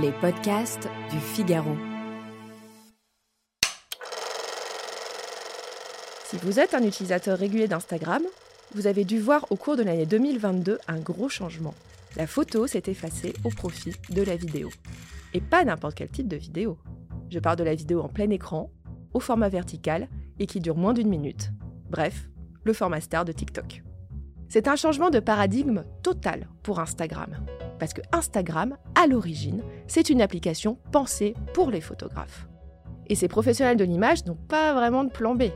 Les podcasts du Figaro. Si vous êtes un utilisateur régulier d'Instagram, vous avez dû voir au cours de l'année 2022 un gros changement. La photo s'est effacée au profit de la vidéo. Et pas n'importe quel type de vidéo. Je parle de la vidéo en plein écran, au format vertical et qui dure moins d'une minute. Bref, le format star de TikTok. C'est un changement de paradigme total pour Instagram. Parce que Instagram, à l'origine, c'est une application pensée pour les photographes. Et ces professionnels de l'image n'ont pas vraiment de plan B.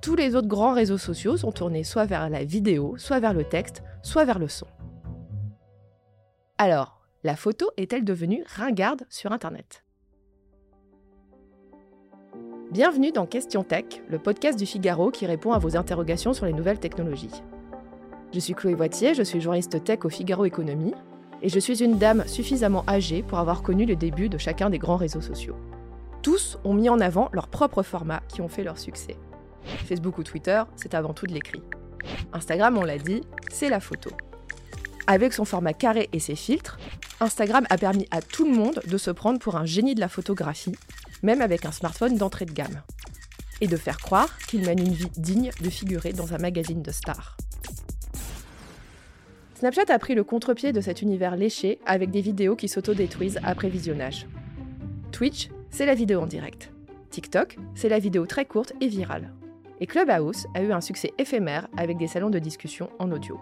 Tous les autres grands réseaux sociaux sont tournés soit vers la vidéo, soit vers le texte, soit vers le son. Alors, la photo est-elle devenue ringarde sur Internet? Bienvenue dans Question Tech, le podcast du Figaro qui répond à vos interrogations sur les nouvelles technologies. Je suis Chloé Voitier, je suis journaliste tech au Figaro Économie, et je suis une dame suffisamment âgée pour avoir connu le début de chacun des grands réseaux sociaux. Tous ont mis en avant leurs propres formats qui ont fait leur succès. Facebook ou Twitter, c'est avant tout de l'écrit. Instagram, on l'a dit, c'est la photo. Avec son format carré et ses filtres, Instagram a permis à tout le monde de se prendre pour un génie de la photographie, même avec un smartphone d'entrée de gamme. Et de faire croire qu'il mène une vie digne de figurer dans un magazine de stars. Snapchat a pris le contre-pied de cet univers léché avec des vidéos qui s'autodétruisent après visionnage. Twitch, c'est la vidéo en direct. TikTok, c'est la vidéo très courte et virale. Et Clubhouse a eu un succès éphémère avec des salons de discussion en audio.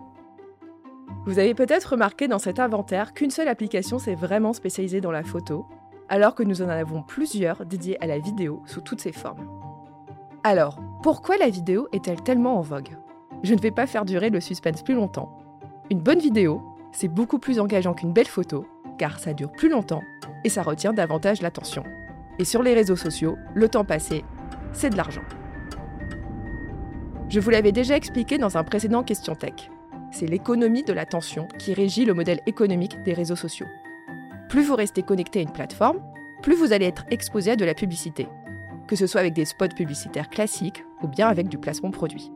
Vous avez peut-être remarqué dans cet inventaire qu'une seule application s'est vraiment spécialisée dans la photo, alors que nous en avons plusieurs dédiées à la vidéo sous toutes ses formes. Alors, pourquoi la vidéo est-elle tellement en vogue? Je ne vais pas faire durer le suspense plus longtemps une bonne vidéo, c'est beaucoup plus engageant qu'une belle photo, car ça dure plus longtemps et ça retient davantage l'attention. Et sur les réseaux sociaux, le temps passé, c'est de l'argent. Je vous l'avais déjà expliqué dans un précédent Question Tech. C'est l'économie de l'attention qui régit le modèle économique des réseaux sociaux. Plus vous restez connecté à une plateforme, plus vous allez être exposé à de la publicité, que ce soit avec des spots publicitaires classiques ou bien avec du placement produit.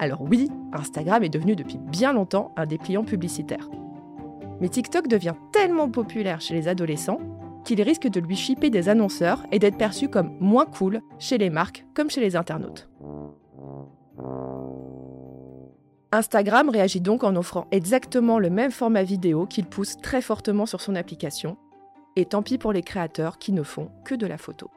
Alors oui, Instagram est devenu depuis bien longtemps un dépliant publicitaire. Mais TikTok devient tellement populaire chez les adolescents qu'il risque de lui chipper des annonceurs et d'être perçu comme moins cool chez les marques comme chez les internautes. Instagram réagit donc en offrant exactement le même format vidéo qu'il pousse très fortement sur son application, et tant pis pour les créateurs qui ne font que de la photo.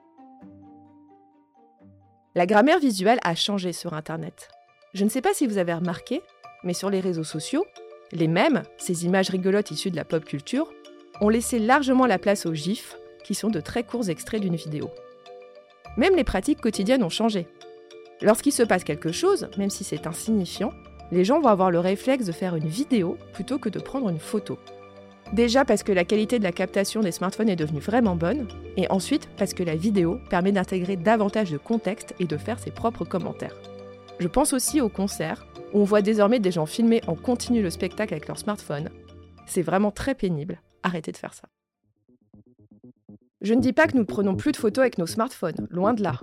La grammaire visuelle a changé sur Internet. Je ne sais pas si vous avez remarqué, mais sur les réseaux sociaux, les mêmes, ces images rigolotes issues de la pop culture, ont laissé largement la place aux gifs, qui sont de très courts extraits d'une vidéo. Même les pratiques quotidiennes ont changé. Lorsqu'il se passe quelque chose, même si c'est insignifiant, les gens vont avoir le réflexe de faire une vidéo plutôt que de prendre une photo. Déjà parce que la qualité de la captation des smartphones est devenue vraiment bonne, et ensuite parce que la vidéo permet d'intégrer davantage de contexte et de faire ses propres commentaires. Je pense aussi aux concerts, où on voit désormais des gens filmer en continu le spectacle avec leur smartphone. C'est vraiment très pénible. Arrêtez de faire ça. Je ne dis pas que nous ne prenons plus de photos avec nos smartphones, loin de là.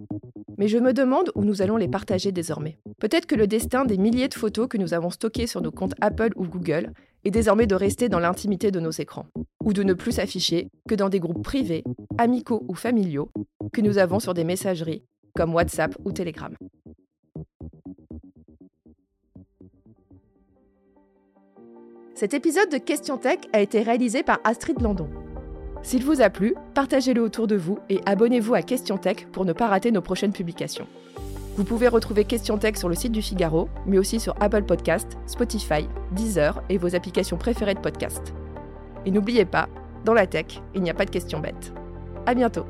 Mais je me demande où nous allons les partager désormais. Peut-être que le destin des milliers de photos que nous avons stockées sur nos comptes Apple ou Google est désormais de rester dans l'intimité de nos écrans, ou de ne plus s'afficher que dans des groupes privés, amicaux ou familiaux, que nous avons sur des messageries comme WhatsApp ou Telegram. Cet épisode de Question Tech a été réalisé par Astrid Landon. S'il vous a plu, partagez-le autour de vous et abonnez-vous à Question Tech pour ne pas rater nos prochaines publications. Vous pouvez retrouver Question Tech sur le site du Figaro, mais aussi sur Apple Podcast, Spotify, Deezer et vos applications préférées de podcast. Et n'oubliez pas, dans la tech, il n'y a pas de questions bêtes. À bientôt!